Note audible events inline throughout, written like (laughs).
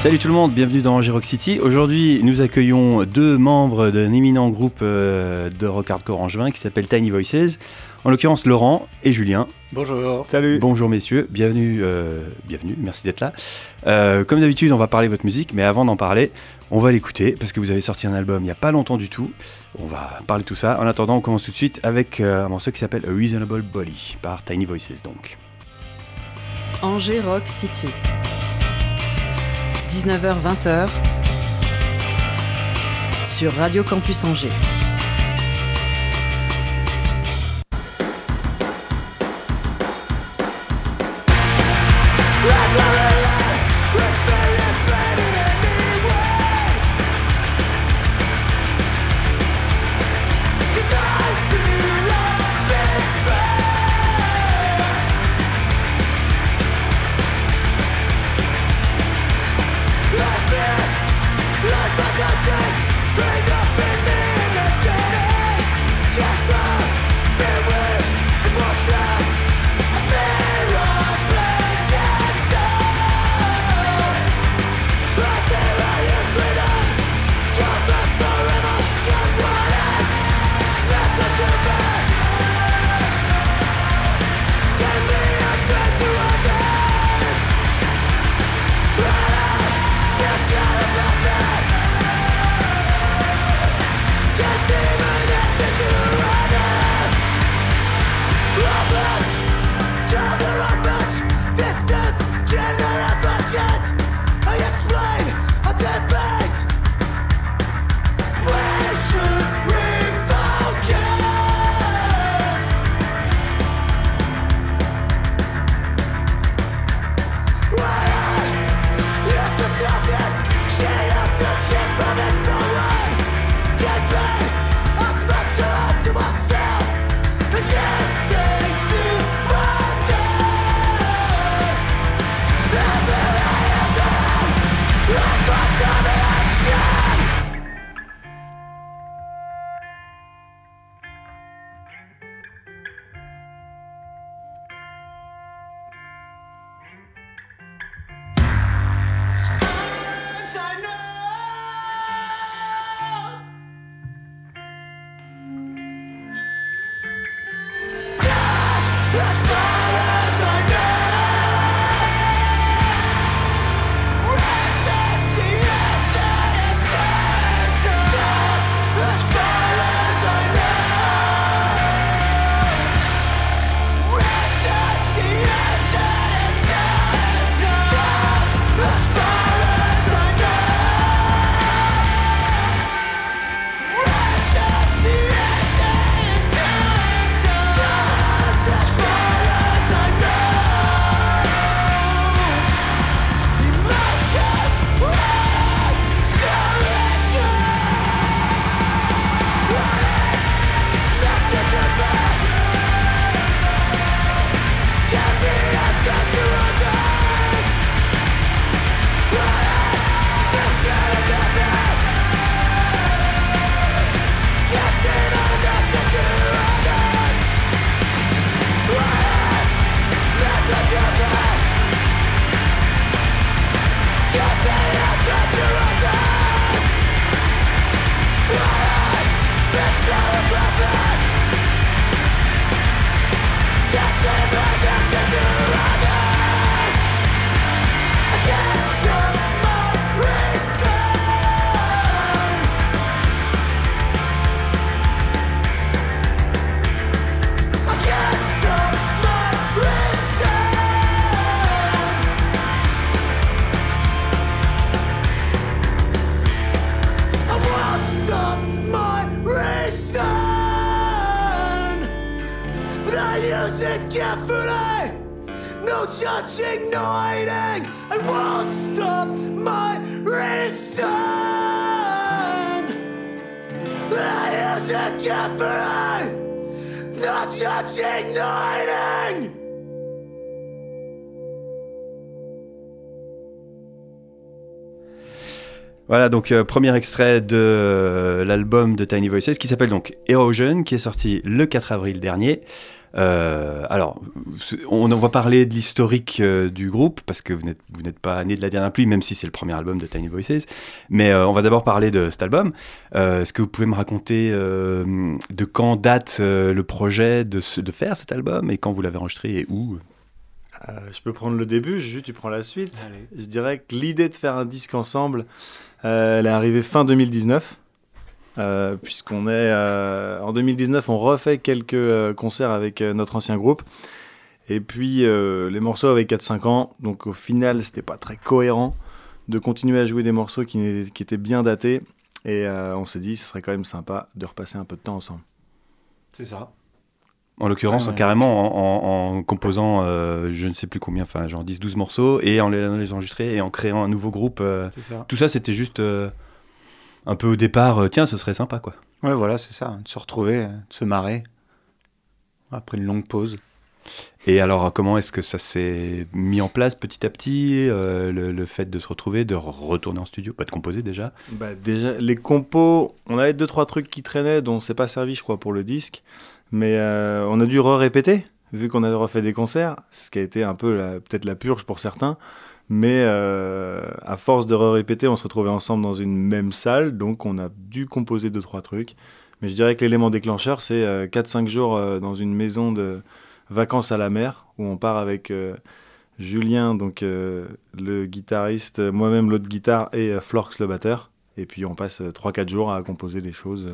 Salut tout le monde, bienvenue dans Rock City. Aujourd'hui, nous accueillons deux membres d'un éminent groupe euh, de rock hardcore angevin qui s'appelle Tiny Voices. En l'occurrence, Laurent et Julien. Bonjour. Salut. Bonjour messieurs, bienvenue, euh, bienvenue, merci d'être là. Euh, comme d'habitude, on va parler de votre musique, mais avant d'en parler, on va l'écouter parce que vous avez sorti un album il n'y a pas longtemps du tout. On va parler de tout ça. En attendant, on commence tout de suite avec un morceau qui s'appelle A Reasonable Body par Tiny Voices donc. Angers Rock City. 19h-20h sur Radio Campus Angers. Voilà, donc euh, premier extrait de euh, l'album de Tiny Voices qui s'appelle donc Erosion, qui est sorti le 4 avril dernier. Euh, alors, on, va parler de l'historique du groupe, parce que vous n'êtes, pas né de la dernière pluie, même si c'est le premier album de Tiny Voices. Mais on va d'abord parler de cet album. est-ce que vous pouvez me raconter de quand date le projet de, de, faire cet album et quand vous l'avez enregistré et où? Je peux prendre le début, Juju, tu prends la suite. Je dirais que l'idée de faire un disque ensemble, elle est arrivée fin 2019. Euh, puisqu'on est euh, en 2019, on refait quelques euh, concerts avec notre ancien groupe. Et puis les morceaux avaient 4-5 ans, donc au final, c'était pas très cohérent de continuer à jouer des morceaux qui, qui étaient bien datés. Et on s'est dit, ce serait quand même sympa de repasser un peu de temps ensemble. C'est ça. En l'occurrence, carrément en, composant je ne sais plus combien, enfin genre 10-12 morceaux, et en les, les enregistrer et en créant un nouveau groupe. ça. Tout ça, c'était juste un peu au départ, euh, tiens, ce serait sympa, quoi. Ouais, voilà, c'est ça, de se retrouver, de se marrer, après une longue pause. Et alors, comment est-ce que ça s'est mis en place petit à petit, euh, le, fait de se retrouver, de retourner en studio, pas de composer déjà? Bah Déjà, les compos, on avait deux, trois trucs qui traînaient, dont c'est pas servi, je crois, pour le disque, mais euh, on a dû re-répéter, vu qu'on avait refait des concerts, ce qui a été un peu peut-être la purge pour certains. Mais euh, à force de répéter, on se retrouvait ensemble dans une même salle, donc on a dû composer deux trois trucs. Mais je dirais que l'élément déclencheur, c'est 4-5 euh, jours dans une maison de vacances à la mer, où on part avec Julien, donc le guitariste, moi-même l'autre guitare, et Florx le batteur. Et puis on passe 3-4 jours à composer des choses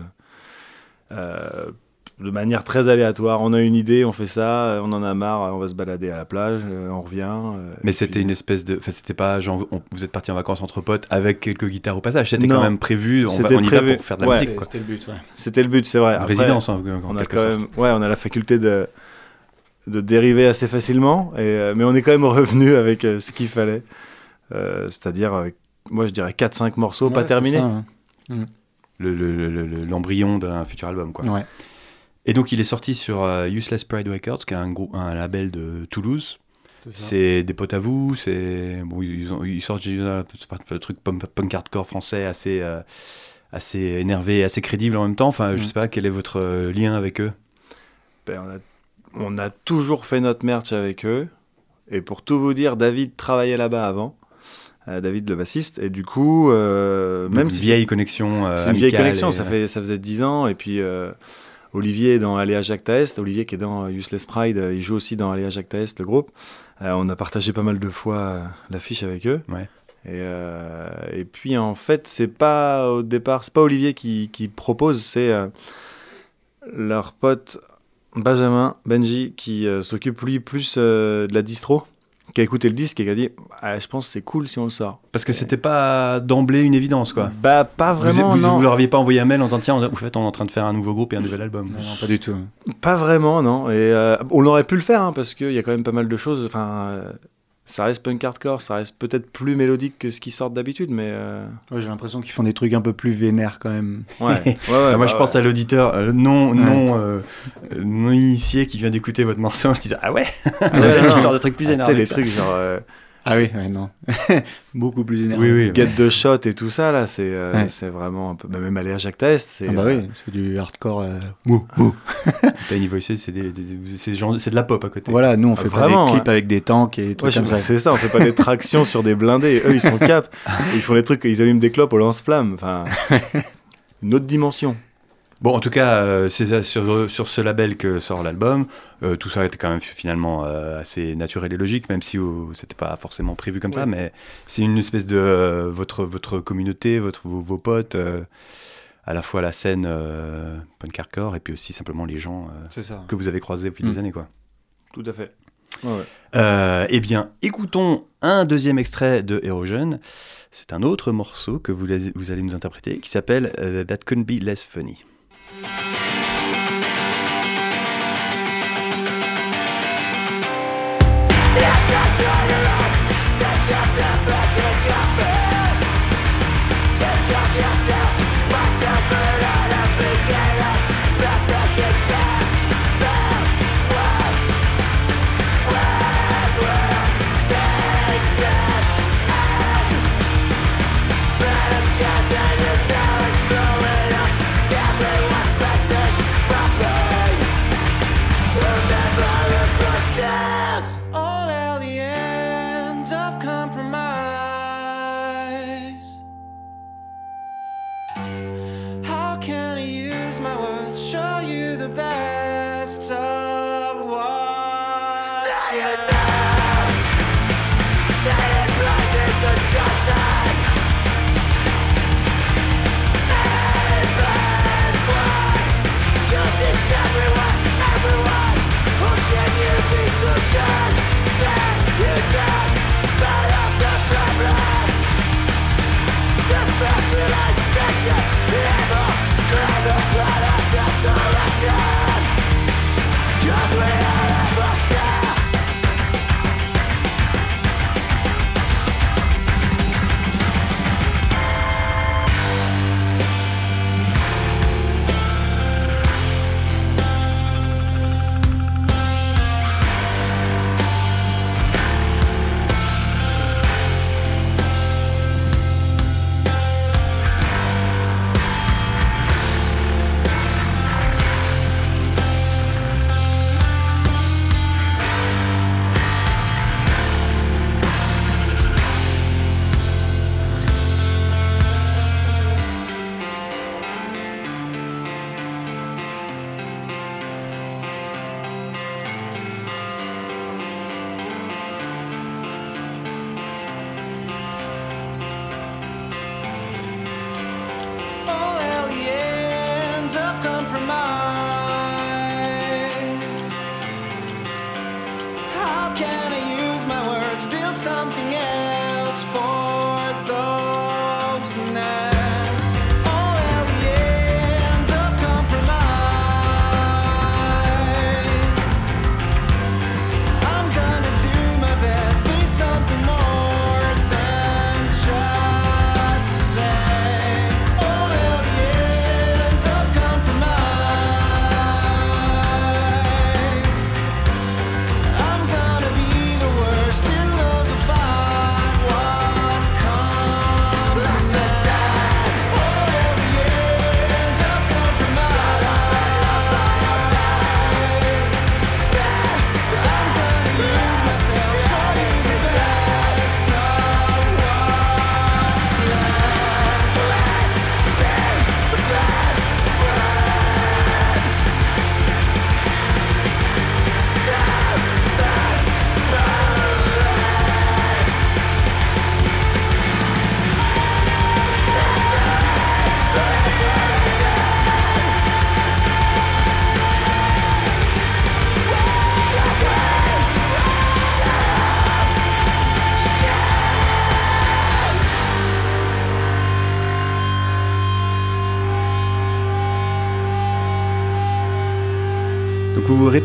de manière très aléatoire. On a une idée, on fait ça, on en a marre, on va se balader à la plage, euh, on revient. Euh, Mais c'était une espèce de. Enfin, c'était pas genre, vous êtes parti en vacances entre potes avec quelques guitares au passage. C'était quand même prévu. On, va, on y va pour faire de la musique. C'était le but, ouais. C'était le but, c'est vrai. résidence, hein, on a quand même. Ouais, on a la faculté de de dériver assez facilement, et, euh, mais on est quand même revenu avec ce qu'il fallait. C'est-à-dire, moi je dirais 4-5 morceaux pas terminés. Hein. Mm. L'embryon d'un futur album, quoi. Ouais. Et donc il est sorti sur euh, Useless Pride Records, qui est un, groupe, un label de Toulouse. C'est des potes à vous, c'est bon, ils, ont, ils sortent un truc punk, hardcore français assez euh, assez énervé, assez crédible en même temps. Enfin, je mm. sais pas quel est votre euh, lien avec eux? Ben, on, a, on a toujours fait notre merch avec eux. Et pour tout vous dire, David travaillait là-bas avant. David le bassiste et du coup même une vieille connexion c'est une vieille connexion ça fait ça faisait 10 ans et puis Olivier est dans Aléa Jacques Taest, Olivier qui est dans Useless Pride, il joue aussi dans Aléa Jacques Taest, le groupe. Euh, on a partagé pas mal de fois euh, l'affiche avec eux. Et, euh, et, puis en fait, c'est pas au départ, c'est pas Olivier qui, qui propose, c'est leur pote Benjamin, Benji, qui s'occupe lui plus de la distro qui a écouté le disque et qui a dit ah, je pense que c'est cool si on le sort. Parce que c'était pas d'emblée une évidence quoi. Bah pas vraiment vous, non. Vous, leur aviez pas envoyé un mail en disant tiens en fait on est en train de faire un nouveau groupe et un nouvel album. Non, pas du tout. Pas vraiment non et euh, on aurait pu le faire hein, parce qu'il y a quand même pas mal de choses. Enfin euh, ça reste punk hardcore, ça reste peut-être plus mélodique que ce qui sort d'habitude, mais. Euh, j'ai l'impression qu'ils font des trucs un peu plus vénères quand même. Ouais, ouais, (laughs) moi bah je pense à l'auditeur euh, non, non, euh, non initié qui vient d'écouter votre morceau, (laughs) je dis ah ouais, ah ouais (laughs) sort de trucs plus énervés. Ah, les trucs genre ah oui, non. (laughs) Beaucoup plus énervé. Oui, oui. Get the shot et tout ça, là, c'est euh, c'est vraiment un peu. Bah, même aller à Jacques Test, c'est. Ah bah oui, c'est du hardcore. Euh... (laughs) Tiny Voices, c'est de la pop à côté. Voilà, nous, on fait pas des clips avec des tanks et tout ça. C'est ça, on fait pas des tractions sur des blindés. Eux, ils sont cap. (laughs) Ils font des trucs, ils allument des clopes au lance-flammes. Enfin, une autre dimension. Bon, en tout cas, euh, c'est sur, sur, ce label que sort l'album. Euh, tout ça était quand même finalement euh, assez naturel et logique, même si c'était pas forcément prévu comme ça. Mais c'est une espèce de votre, votre communauté, votre, vos, potes, à la fois la scène punk hardcore et puis aussi simplement les gens que vous avez croisés au fil des mm. années. Quoi. Tout à fait. eh bien, écoutons un deuxième extrait de Erosion. C'est un autre morceau que vous, vous allez nous interpréter qui s'appelle That Couldn't Be Less Funny. Yes, I saw you look, such a temperature,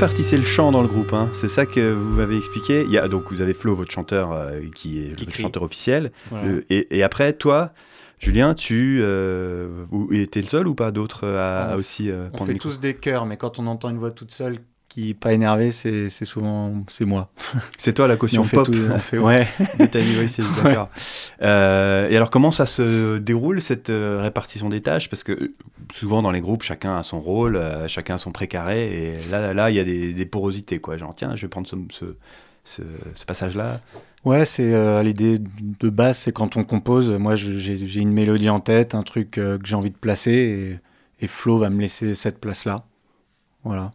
répartissez le chant dans le groupe, hein. c'est ça que vous m'avez expliqué. Il y a, donc vous avez Flo, votre chanteur, euh, qui est Qui le crie. chanteur officiel. Voilà. Euh, et, et après, toi, Julien, tu euh, t'es le seul ou pas d'autres à, On à aussi euh, On fait tous des chœurs, mais quand on entend une voix toute seule qui pas énervée, c'est souvent c'est moi. (laughs) C'est toi la caution on fait tout, on fait (laughs) ouais. de Tiny Voices, d'accord. Euh, et alors comment ça se déroule cette euh, répartition des tâches? Parce que euh, souvent dans les groupes, chacun a son rôle, euh, chacun a son précaré, et là, là, il y a des, des porosités, quoi. Genre tiens, je vais prendre ce, ce, ce- ce passage-là. Ouais, c'est l'idée de base, c'est quand on compose. Moi, j'ai une mélodie en tête, un truc que j'ai envie de placer, et, et Flo va me laisser cette place-là. Voilà.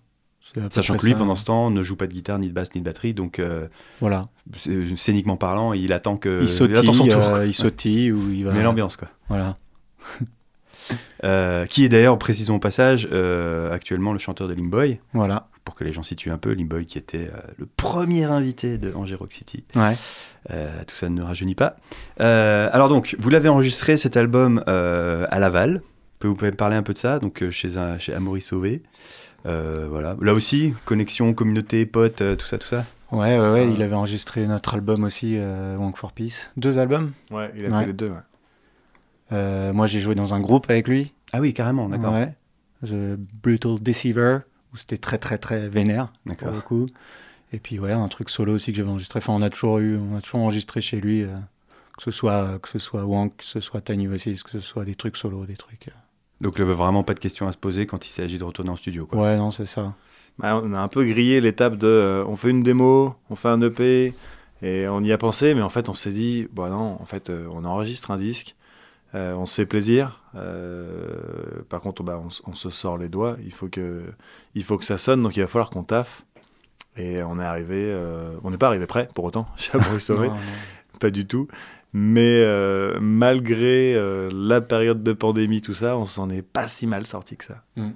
Sachant que lui, ça. pendant ce temps, ne joue pas de guitare, ni de basse, ni de batterie, donc euh, Voilà. scéniquement parlant, il attend que il sautille, attend son tour. euh, il sautille ou il va. Mais l'ambiance, quoi. Voilà. (laughs) Euh, qui est d'ailleurs, précisons au passage, actuellement le chanteur de Limboy, Voilà. pour que les gens situent un peu, Limboy qui était le premier invité de Angers Rock City. Ouais. Tout ça ne rajeunit pas. Alors donc, vous l'avez enregistré cet album à Laval. Vous pouvez me parler un peu de ça, donc chez, un, chez Amaury Sauvé. Euh, voilà. Là aussi, connexion, communauté, potes, euh, tout ça, tout ça. Ouais, ouais, ouais, Ah. il avait enregistré notre album aussi, euh, Wonk for Peace. Deux albums. Ouais, il a Ouais. fait les deux. ouais. Euh, moi, j'ai joué dans un groupe avec lui. Ah oui, carrément, d'accord. Ouais. The Brutal Deceiver, où c'était très, très, très vénère, pour D'accord. le coup. Et puis, ouais, un truc solo aussi que j'avais enregistré. Enfin, on a toujours eu, on a toujours enregistré chez lui, euh, que ce soit, que ce soit Wonk, que ce soit Tiny Voices, que ce soit des trucs solo, des trucs. euh. Donc, il n'y avait vraiment pas de questions à se poser quand il s'agit de retourner en studio. Quoi. Ouais, non, c'est ça. Bah, on a un peu grillé l'étape de euh, on fait une démo, on fait un EP, et on y a pensé, mais en fait on s'est dit, bah non, en fait euh, on enregistre un disque, euh, on se fait plaisir, euh, par contre bah, on, se sort les doigts, il faut, que, il faut que ça sonne, donc il va falloir qu'on taffe. Et on est arrivé, euh, on n'est pas arrivé prêt pour autant, (laughs) chez pas du tout. Mais euh, malgré euh, la période de pandémie, tout ça, on s'en est pas si mal sorti que ça. Mm.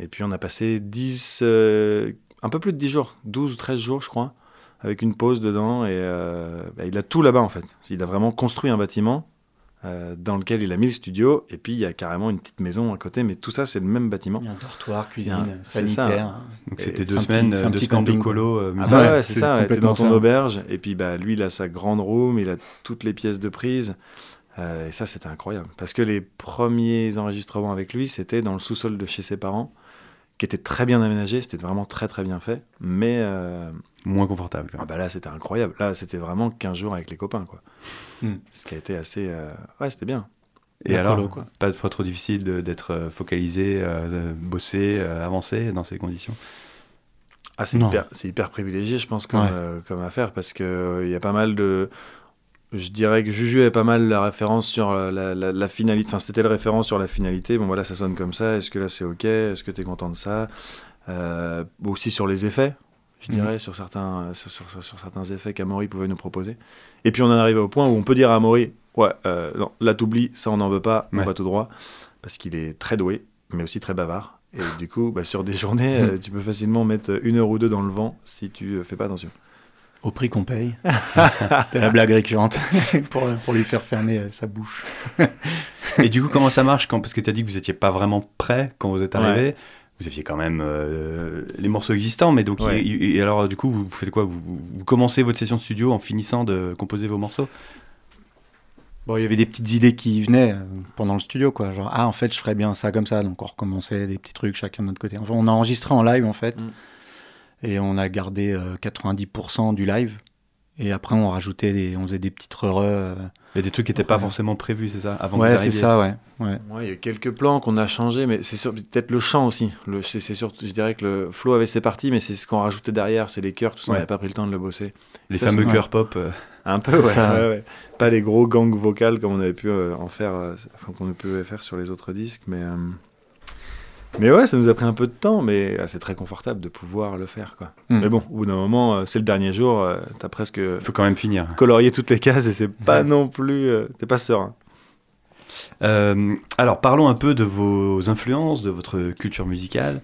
Et puis on a passé 10, euh, un peu plus de 10 jours, 12 ou 13 jours je crois, avec une pause dedans. Et bah, il a tout là-bas en fait. Il a vraiment construit un bâtiment euh, dans lequel il a mis le studio. Et puis il y a carrément une petite maison à côté, mais tout ça c'est le même bâtiment. Il y a un dortoir, cuisine, un- sanitaire. Donc, Et c'était deux semaines, petit- c'est un deux petit semaines de camping, colo. euh, Ah bah ouais, c'est c'est ça, ouais, t'es dans ton ça. auberge, et puis bah, lui, il a sa grande room, il a toutes les pièces de prise, euh, et ça, c'était incroyable. Parce que les premiers enregistrements avec lui, c'était dans le sous-sol de chez ses parents, qui était très bien aménagé, c'était vraiment très très bien fait, mais euh, Moins confortable. ah bah là, c'était incroyable. Là, c'était vraiment 15 jours avec les copains, quoi. Hmm. Ce qui a été assez... euh, Ouais, c'était bien. Et La alors, colo, quoi. pas, pas trop difficile d'être euh, focalisé, euh, bossé, euh, avancé dans ces conditions? Ah, c'est hyper, c'est hyper privilégié, je pense, comme, Ouais. euh, comme affaire, parce qu'il il y a pas mal de. Je dirais que Juju avait pas mal la référence sur euh, la, la, la finalité. Enfin, c'était le référent sur la finalité. Bon, voilà, ça sonne comme ça. Est-ce que là, c'est OK? Est-ce que tu es content de ça? Euh, Aussi sur les effets, je Mhm. dirais, sur, certains, sur, sur- sur- sur certains effets qu'Amaury pouvait nous proposer. Et puis, on en est arrivé au point où on peut dire à Amaury Ouais, euh, non, là, t'oublies, ça, on n'en veut pas, Ouais. on va tout droit. Parce qu'il est très doué, mais aussi très bavard. Et du coup, bah, sur des journées, (laughs) euh, tu peux facilement mettre une heure ou deux dans le vent si tu fais pas attention. Au prix qu'on paye. (laughs) C'était la blague récurrente (laughs) pour, pour lui faire fermer euh, sa bouche. Et du coup, comment ça marche quand, Parce que tu as dit que vous n'étiez pas vraiment prêt quand vous êtes Ouais. arrivé. Vous aviez quand même euh, les morceaux existants, mais donc, Ouais. et alors, du coup, vous, faites quoi? Vous, vous- vous commencez votre session de studio en finissant de composer vos morceaux? Bon, il y avait des petites idées qui venaient euh, pendant le studio, quoi. Genre, ah, en fait, je ferais bien ça comme ça. Donc, on recommençait des petits trucs chacun de notre côté. Enfin, on a enregistré en live, en fait. Mm. Et on a gardé euh, 90% du live. Et après, on rajoutait des, on faisait des petites re euh, Il y a des trucs qui n'étaient pas forcément prévus, c'est ça avant Ouais, c'est ça, ouais. ouais. Ouais, il y a quelques plans qu'on a changés, mais c'est sûr- peut-être le chant aussi. Le, c'est, c'est sûr, je dirais que le flow avait ses parties, mais c'est ce qu'on rajoutait derrière, c'est les chœurs, tout ça, on n'avait pas pris le temps de le bosser. Les Ça, fameux chœurs pop. euh, Un peu, ouais, ça. ouais, ouais. Pas les gros gangs vocales comme on avait pu euh, en faire, euh, enfin, qu'on peut faire sur les autres disques, mais. Euh, Mais ouais, ça nous a pris un peu de temps, mais ah, c'est très confortable de pouvoir le faire, quoi. Mm. Mais bon, au bout d'un moment, euh, c'est le dernier jour, euh, t'as presque Il faut quand même finir. colorié toutes les cases et c'est pas non plus, euh, t'es pas serein. Euh, alors, parlons un peu de vos influences, de votre culture musicale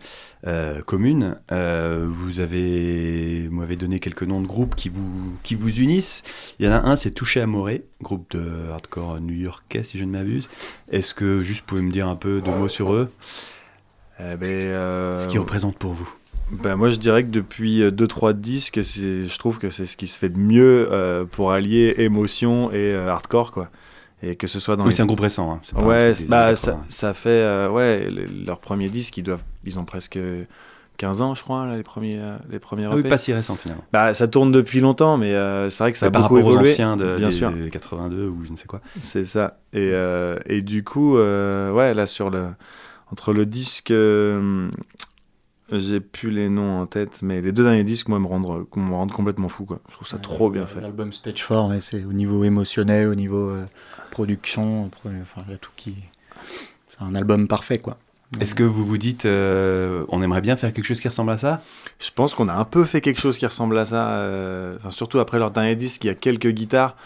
euh, commune. Euh, vous avez, vous m'avez donné quelques noms de groupes qui vous, qui vous unissent. Il y en a un, c'est Touché Amoré, groupe de hardcore new-yorkais, si je ne m'abuse. Est-ce que juste vous pouvez me dire un peu de mots sur eux? Eh ben, euh, Ce qu'ils représentent pour vous Ben, moi, je dirais que depuis 2-3 disques, c'est- je trouve que c'est ce qui se fait de mieux euh, pour allier émotion et euh, hardcore, quoi. Et que ce soit dans Oui, les... c'est un groupe récent. hein. Pas Ouais, des bah, ça, 80. ça fait... euh, ouais, le- leur premier disque, ils, doivent, ils ont presque 15 ans, je crois, là, les premiers, euh, les premiers Ah oui, pas si récent finalement. Bah, ça tourne depuis longtemps, mais euh, c'est vrai que ça a Mais par beaucoup rapport aux évolué. anciens de, bien des- sûr. des 82 ou je ne sais quoi. C'est ça. Et, euh, et du coup, euh, ouais, là, sur le... Entre le disque... euh, j'ai plus les noms en tête, mais les deux derniers disques, moi, me rendent, me rendent complètement fou, quoi. Je trouve ça trop bien fait. L'album Stage 4, ouais, c'est au niveau émotionnel, au niveau euh, production, pro- enfin, il y a tout qui. C'est un album parfait, quoi. Est-ce que vous vous dites, euh, on aimerait bien faire quelque chose qui ressemble à ça? Je pense qu'on a un peu fait quelque chose qui ressemble à ça, euh, enfin, surtout après leur dernier disque, il y a quelques guitares.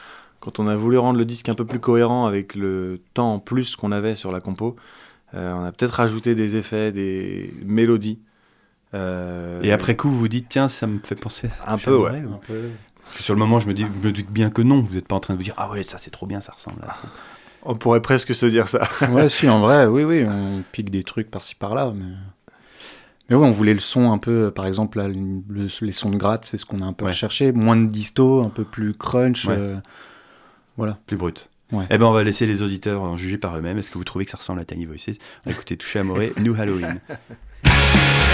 Quand on a voulu rendre le disque un peu plus cohérent avec le temps en plus qu'on avait sur la compo, euh, on a peut-être rajouté des effets, des mélodies. Euh, Et après coup, vous vous dites, tiens, ça me fait penser à Un peu, ouais. ou- Un peu. Parce que sur le moment, je me, dis, je me doute bien que non. Vous n'êtes pas en train de vous dire, ah ouais, ça c'est trop bien, ça ressemble à ça. On pourrait presque se dire ça. (laughs) ouais, si, en vrai, oui, oui, on pique des trucs par-ci par-là, mais. Mais ouais, on voulait le son un peu, euh, par exemple, là, le- les sons de gratte, c'est ce qu'on a un peu Ouais. recherché. Moins de disto, un peu plus crunch. Ouais. euh, voilà. Plus brut. Ouais. Eh ben, on va laisser les auditeurs en juger par eux-mêmes. Est-ce que vous trouvez que ça ressemble à Tiny Voices? On va écouter Touché Amoré, New Halloween. (laughs)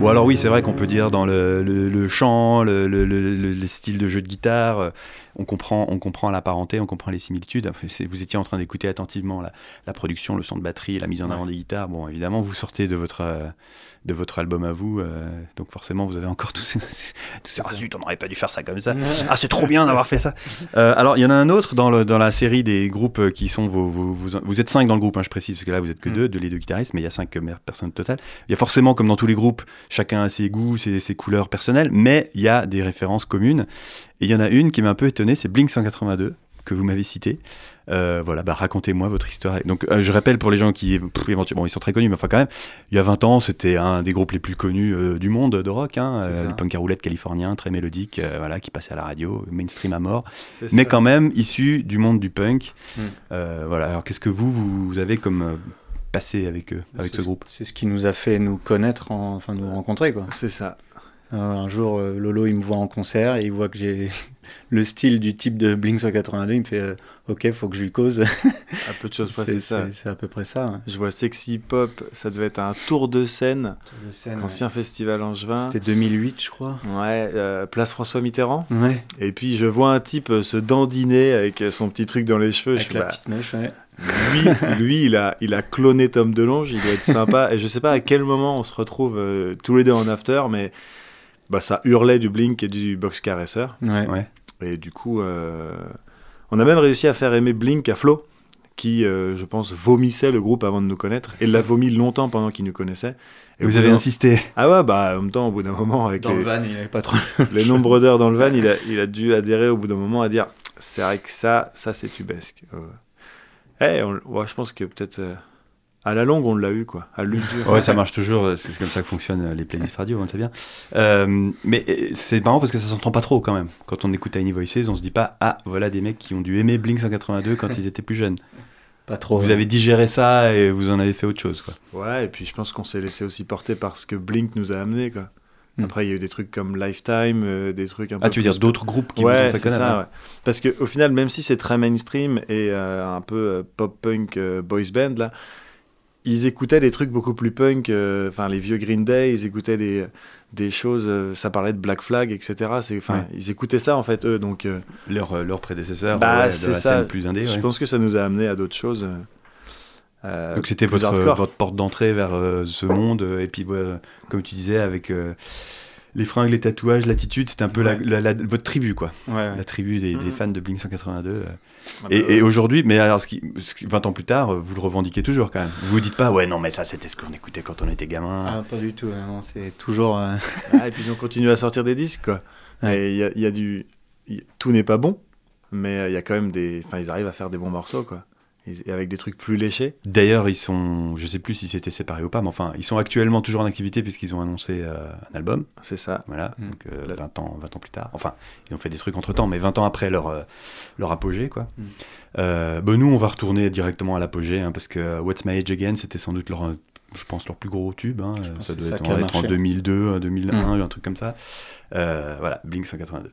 Ou alors oui, c'est vrai qu'on peut dire dans le, chant, le style de jeu de guitare, euh, on comprend, on comprend la parenté, on comprend les similitudes. Vous étiez en train d'écouter attentivement la, la production, le son de batterie, la mise en avant des guitares. Bon, évidemment, vous sortez de votre, euh, de votre album à vous, euh, donc forcément, vous avez encore tous ces... (laughs) tous ces ah, zut, on n'aurait pas dû faire ça comme ça. ah, c'est trop bien d'avoir fait ça. Euh, alors, il y en a un autre dans, le, dans la série des groupes qui sont vos... vos- vos- vous êtes cinq dans le groupe, hein, je précise, parce que là, vous êtes que Mm. deux, de les deux guitaristes, mais il y a cinq personnes totales. Il y a forcément, comme dans tous les groupes, chacun a ses goûts, ses, ses couleurs personnelles, mais il y a des références communes. Et il y en a une qui m'a un peu étonné, c'est Blink 182, que vous m'avez cité. Euh, voilà, bah, racontez-moi votre histoire. Donc, euh, je rappelle pour les gens qui, pff, éventuellement, ils sont très connus, mais enfin, quand même, il y a 20 ans, c'était un des groupes les plus connus euh, du monde de rock, hein, C'est euh, ça. le punk à roulette californien, très mélodique, euh, voilà, qui passait à la radio, mainstream à mort, mais ça. quand même issu du monde du punk. Mm. Euh, voilà, alors qu'est-ce que vous, vous, vous avez comme euh, passé avec eux, avec ce groupe? C'est ce qui nous a fait nous connaître, en- enfin nous rencontrer quoi. C'est ça. Un jour, euh, Lolo, il me voit en concert et il voit que j'ai (laughs) le style du type de Blink 182. Il me fait euh, Ok, faut que je lui cause. À peu de choses (laughs) près, c'est ça. c'est à peu près ça. hein. Je vois Sexy Pop, ça devait être un tour de scène, De scène, ancien festival angevin. ouais. C'était 2008, je crois. Ouais, euh, place François Mitterrand. Ouais. Et puis je vois un type se dandiner avec son petit truc dans les cheveux. Je Avec fais, la bah, petite mèche, ouais. lui, lui il, a, il a cloné Tom DeLonge, il doit être sympa. Et je sais pas à quel moment on se retrouve euh, tous les deux en after, mais bah, ça hurlait du Blink et du Box Caresseur. Ouais. Ouais. Et du coup, euh, on a même réussi à faire aimer Blink à Flo, qui, euh, je pense, vomissait le groupe avant de nous connaître. Et l'a vomi longtemps pendant qu'il nous connaissait. Et Vous avez insisté. Ah ouais, bah en même temps, au bout d'un moment, avec Dans les, le van, il avait pas trop. les nombres d'heures dans le van, il a, il a dû adhérer au bout d'un moment à dire c'est vrai que ça, ça c'est tubesque. Euh, eh, on- ouais, je pense que peut-être euh, à la longue on l'a eu quoi, à l'usure. Ouais, ça marche toujours. C'est comme ça que fonctionnent les playlists radio, on le sait bien. Euh, mais euh, c'est marrant parce que ça s'entend pas trop quand même. Quand on écoute Tiny Voices, on se dit pas Ah, voilà des mecs qui ont dû aimer Blink 182 quand ils étaient plus jeunes. Pas trop. Vous avez digéré ça et vous en avez fait autre chose. Quoi. Ouais, et puis je pense qu'on s'est laissé aussi porter par ce que Blink nous a amené quoi. Mm. Après, il y a eu des trucs comme Lifetime, euh, des trucs un peu. Ah, tu veux dire d'autres groupes qui vous ont Ouais, fait c'est connaître ça, hein. ouais. Parce qu'au final, même si c'est très mainstream et euh, un peu euh, pop-punk euh, boys band, là, ils écoutaient des trucs beaucoup plus punk, euh, enfin les vieux Green Day, ils écoutaient des, des choses, euh, ça parlait de Black Flag, etc. C'est, enfin, Ouais. Ils écoutaient ça en fait, eux, donc euh, Leur, euh, leur prédécesseur Bah, ouais, de la ça. scène plus indé. je pense que ça nous a amené à d'autres choses. euh, Donc c'était votre, votre porte d'entrée vers euh, ce monde. euh, et puis, comme tu disais, avec les fringues, les tatouages, l'attitude, c'était un peu la- Ouais. la- la- votre tribu, quoi. Ouais, ouais. La tribu des, des Mhm. fans de Blink 182. euh. Ah bah, Et, et aujourd'hui, mais alors, ce qui, ce qui- 20 ans plus tard, vous le revendiquez toujours quand même. Vous vous dites pas, ouais, non, mais ça, c'était ce qu'on écoutait quand on était gamin. Ah, pas du tout. hein, non, c'est toujours. euh, (laughs) Ah, et puis ils ont continué à sortir des disques, quoi. Et il y a, il y a du. Tout n'est pas bon, mais euh, il y a quand même des. Enfin, ils arrivent à faire des bons morceaux, quoi. Et avec des trucs plus léchés. D'ailleurs, ils sont, je sais plus si c'était séparé ou pas, mais enfin, ils sont actuellement toujours en activité puisqu'ils ont annoncé euh, un album. C'est ça. Voilà, Mm. donc euh, La- 20, ans, 20 ans plus tard. Enfin, ils ont fait des trucs entre temps, mais 20 ans après leur, euh, leur apogée, quoi. Euh, bah, nous, on va retourner directement à l'apogée, hein, parce que What's My Age Again, c'était sans doute leur, euh, je pense, leur plus gros tube. hein. Ça doit ça être, en, être en marché. 2002, euh, 2001, Mm. un truc comme ça. Euh, voilà, Blink 182.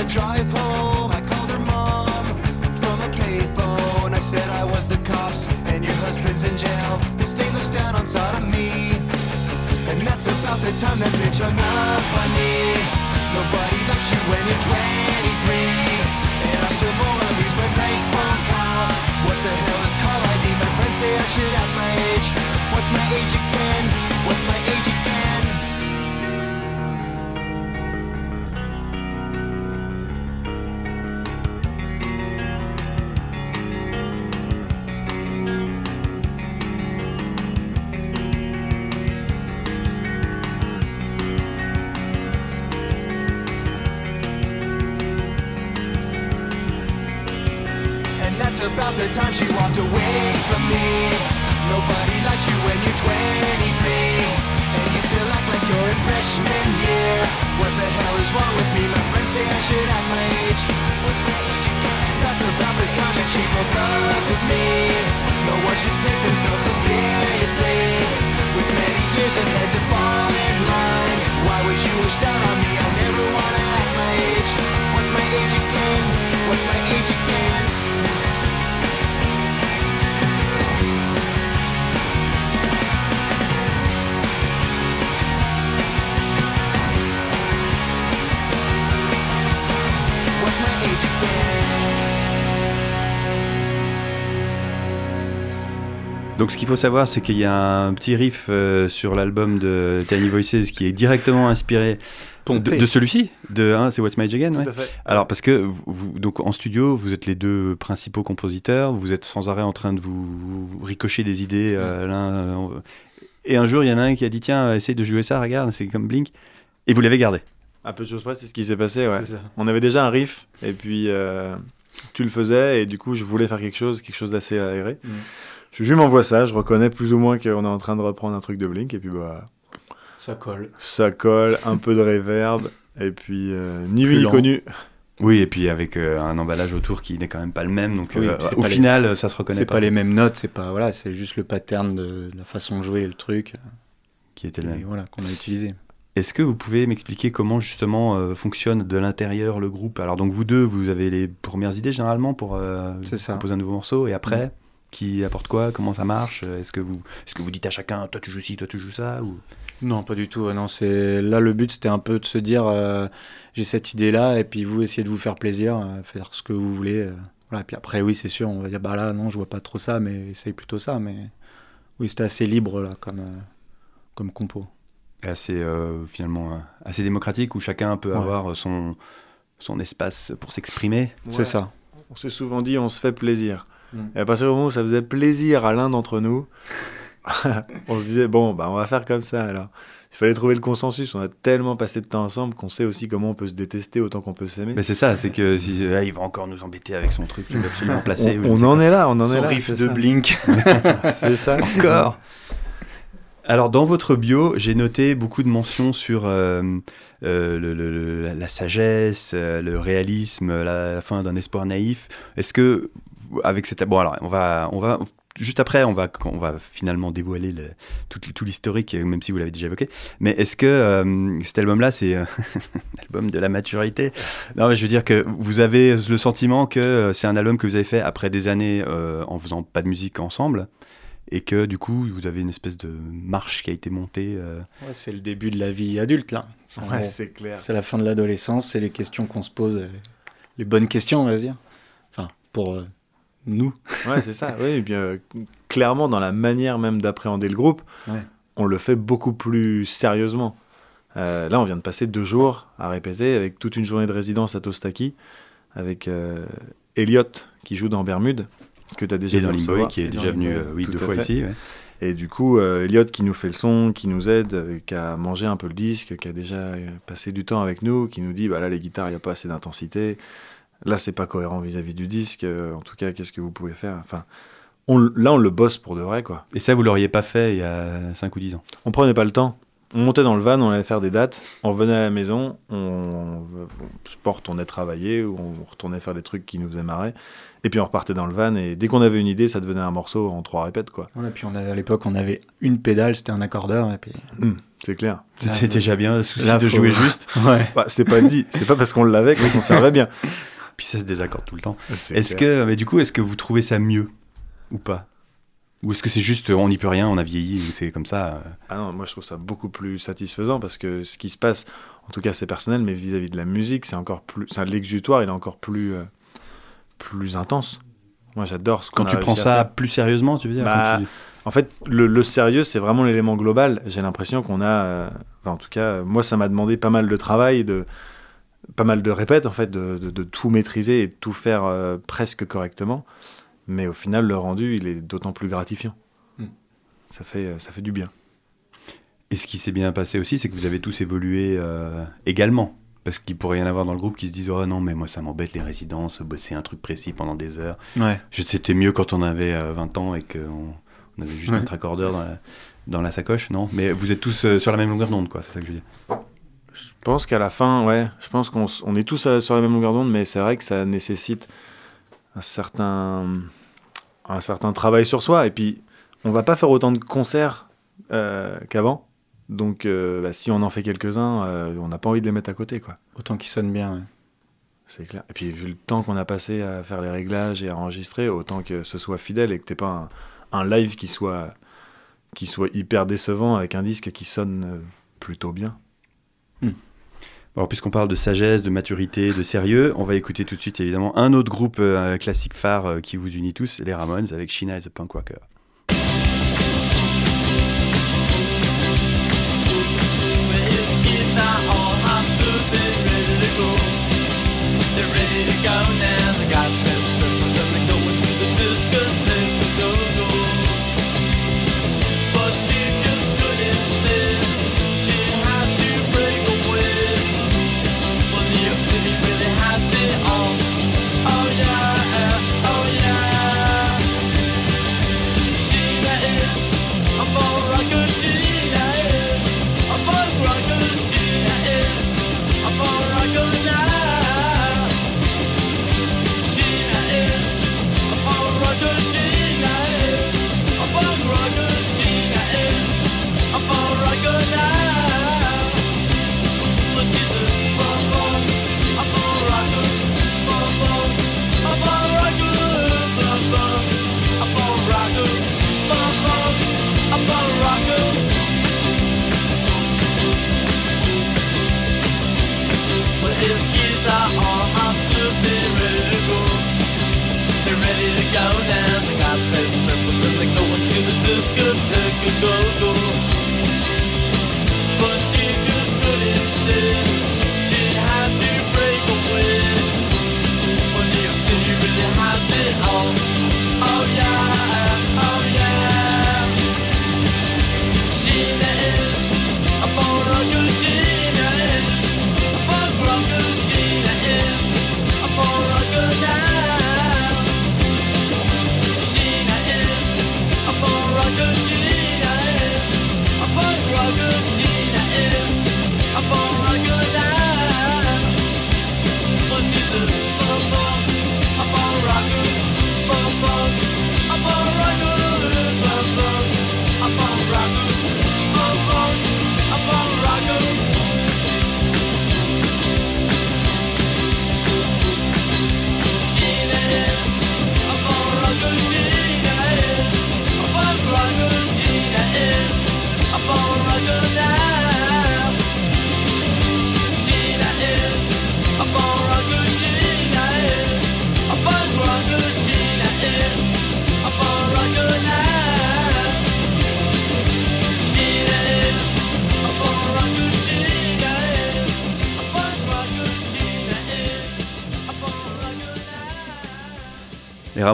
The drive home, I called her mom from a payphone. I said I was the cops and your husband's in jail. The state looks down on sodomy. And that's about the time that bitch hung up on me. Nobody likes you when you're 23. And I still of these my prank phone calls. What the hell is call ID? My friends say I should have my age. What's my age again? What's my age again? Fall in line. Why would you wish that on me? I never wanna act my age. What's my age again? What's my age again? Donc ce qu'il faut savoir, c'est qu'il y a un petit riff euh, sur l'album de Tiny Voices qui est directement inspiré de, celui-ci, de hein, c'est What's My Again. ouais. Alors parce que vous, donc en studio, vous êtes les deux principaux compositeurs, vous êtes sans arrêt en train de vous, vous ricocher des idées euh, l'un. euh, et un jour, il y en a un qui a dit tiens, essaye de jouer ça, regarde, c'est comme Blink, et vous l'avez gardé. Un peu de choses près, c'est ce qui s'est passé, ouais. On avait déjà un riff, et puis tu le faisais, et du coup, je voulais faire quelque chose, quelque chose d'assez aéré. Mm. Je, m'envoie ça, je reconnais plus ou moins qu'on est en train de reprendre un truc de Blink, et puis bah, Ça colle. ça colle, un peu de reverb, et puis euh, ni vu ni connu. Oui, et puis avec euh, un emballage autour qui n'est quand même pas le même, donc Oui, euh, au pas les- final, ça se reconnaît C'est pas, pas les mêmes notes, c'est pas voilà, c'est juste le pattern de, de la façon de jouer le truc qui était le même. voilà qu'on a utilisé. Est-ce que vous pouvez m'expliquer comment justement euh, fonctionne de l'intérieur le groupe? Alors donc vous deux, vous avez les premières idées généralement pour euh, composer un nouveau morceau, et après, Mm. Qui apporte quoi Comment ça marche Est-ce que vous, est-ce que vous dites à chacun, toi tu joues ci, toi tu joues ça ou... Non, pas du tout. Non, c'est là le but, c'était un peu de se dire, euh, j'ai cette idée-là, et puis vous essayez de vous faire plaisir, euh, faire ce que vous voulez. euh, voilà. Puis après, oui, c'est sûr, on va dire, bah là, non, je vois pas trop ça, mais essaye plutôt ça. Mais oui, c'était assez libre là, comme euh, comme compo. Et assez euh, finalement euh, assez démocratique où chacun peut Ouais. avoir son son espace pour s'exprimer? C'est ça. On s'est souvent dit, on se fait plaisir. Mm. Et à partir du moment où ça faisait plaisir à l'un d'entre nous, (laughs) on se disait, bon, bah, on va faire comme ça alors. Il fallait trouver le consensus. On a tellement passé de temps ensemble qu'on sait aussi comment on peut se détester autant qu'on peut s'aimer. Mais c'est ça, c'est que si, ah, il va encore nous embêter avec son truc, il va absolument placer. On, on en est là, on en est Son là. riff de ça. Blink. (laughs) C'est ça. Encore. Alors dans votre bio, j'ai noté beaucoup de mentions sur euh, euh, le- le- le- la sagesse, euh, le réalisme, la, la fin d'un espoir naïf. Est-ce que avec cette bon alors on va on va juste après on va on va finalement dévoiler le- tout, tout l'historique même si vous l'avez déjà évoqué. Mais est-ce que euh, cet album-là c'est euh, (laughs) l'album de la maturité? Non mais je veux dire que vous avez le sentiment que euh, c'est un album que vous avez fait après des années euh, en faisant pas de musique ensemble et que du coup vous avez une espèce de marche qui a été montée. euh, Ouais, c'est le début de la vie adulte là. Ouais, c'est clair. C'est la fin de l'adolescence, c'est les questions qu'on se pose, euh, les bonnes questions, on va dire. Enfin, pour euh, nous. Ouais, c'est ça. Oui, et bien, euh, clairement, dans la manière même d'appréhender le groupe, Ouais. on le fait beaucoup plus sérieusement. Euh, là, on vient de passer deux jours à répéter avec toute une journée de résidence à Tostaki, avec euh, Elliot qui joue dans Bermude, que tu as déjà et dans Limboy qui est déjà venu euh, oui, deux fois fait. ici. ouais. Et du coup, euh, Elliot qui nous fait le son, qui nous aide, euh, qui a mangé un peu le disque, qui a déjà passé du temps avec nous, qui nous dit bah là, les guitares, il n'y a pas assez d'intensité. Là, c'est pas cohérent vis-à-vis du disque. euh, en tout cas, qu'est-ce que vous pouvez faire Enfin, on, là, on le bosse pour de vrai, quoi. Et ça vous l'auriez pas fait il y a 5 ou 10 ans? On prenait pas le temps. On montait dans le van, on allait faire des dates, on revenait à la maison, on, on sport, on est travaillé, ou on retournait faire des trucs qui nous faisaient marrer, et puis on repartait dans le van, et dès qu'on avait une idée, ça devenait un morceau en trois répètes, quoi. Voilà, puis on a, à l'époque, on avait une pédale, c'était un accordeur, et puis. C'est clair. C'était déjà bien le souci Là, de faut- jouer juste. (laughs) Ouais. Bah, c'est pas dit, c'est pas parce qu'on l'avait qu'on s'en servait bien. Puis ça se désaccorde tout le temps. Est-ce que, mais du coup, est-ce que vous trouvez ça mieux ou pas? Ou est-ce que c'est juste on n'y peut rien, on a vieilli, c'est comme ça euh, Ah non, moi je trouve ça beaucoup plus satisfaisant parce que ce qui se passe, en tout cas c'est personnel, mais vis-à-vis de la musique, c'est encore plus. c'est L'exutoire, il est encore plus, euh, plus intense. Moi j'adore ce qu'on Quand tu prends ça plus sérieusement, tu veux dire Bah, tu- En fait, le, le sérieux, c'est vraiment l'élément global. J'ai l'impression qu'on a. euh, Enfin, en tout cas, euh, moi ça m'a demandé pas mal de travail, de, pas mal de répètes, en fait, de, de- de tout maîtriser et de tout faire euh, presque correctement. Mais au final, le rendu, il est d'autant plus gratifiant. Hmm. Ça, fait, euh, ça fait du bien. Et ce qui s'est bien passé aussi, c'est que vous avez tous évolué euh, également. Parce qu'il pourrait y en avoir dans le groupe qui se disent Oh non, mais moi ça m'embête les résidences, bosser un truc précis pendant des heures. Ouais. Je- C'était mieux quand on avait euh, 20 ans et qu'on on avait juste Ouais. notre accordeur dans la, dans la sacoche, non? Mais vous êtes tous euh, sur la même longueur d'onde, quoi, c'est ça que je veux dire. Je pense qu'à la fin, ouais, je pense qu'on on est tous euh, sur la même longueur d'onde, mais c'est vrai que ça nécessite un certain, un certain travail sur soi. Et puis, on va pas faire autant de concerts euh, qu'avant. Donc, euh, bah, si on en fait quelques-uns, euh, on n'a pas envie de les mettre à côté, quoi. Autant qu'il sonne bien. ouais. C'est clair. Et puis, vu le temps qu'on a passé à faire les réglages et à enregistrer, autant que ce soit fidèle et que t'aies pas un, un live qui soit, qui soit hyper décevant avec un disque qui sonne plutôt bien. Alors, puisqu'on parle de sagesse, de maturité, de sérieux, on va écouter tout de suite évidemment un autre groupe euh, classique phare euh, qui vous unit tous, les Ramones, avec Sheena et the Punk Rocker.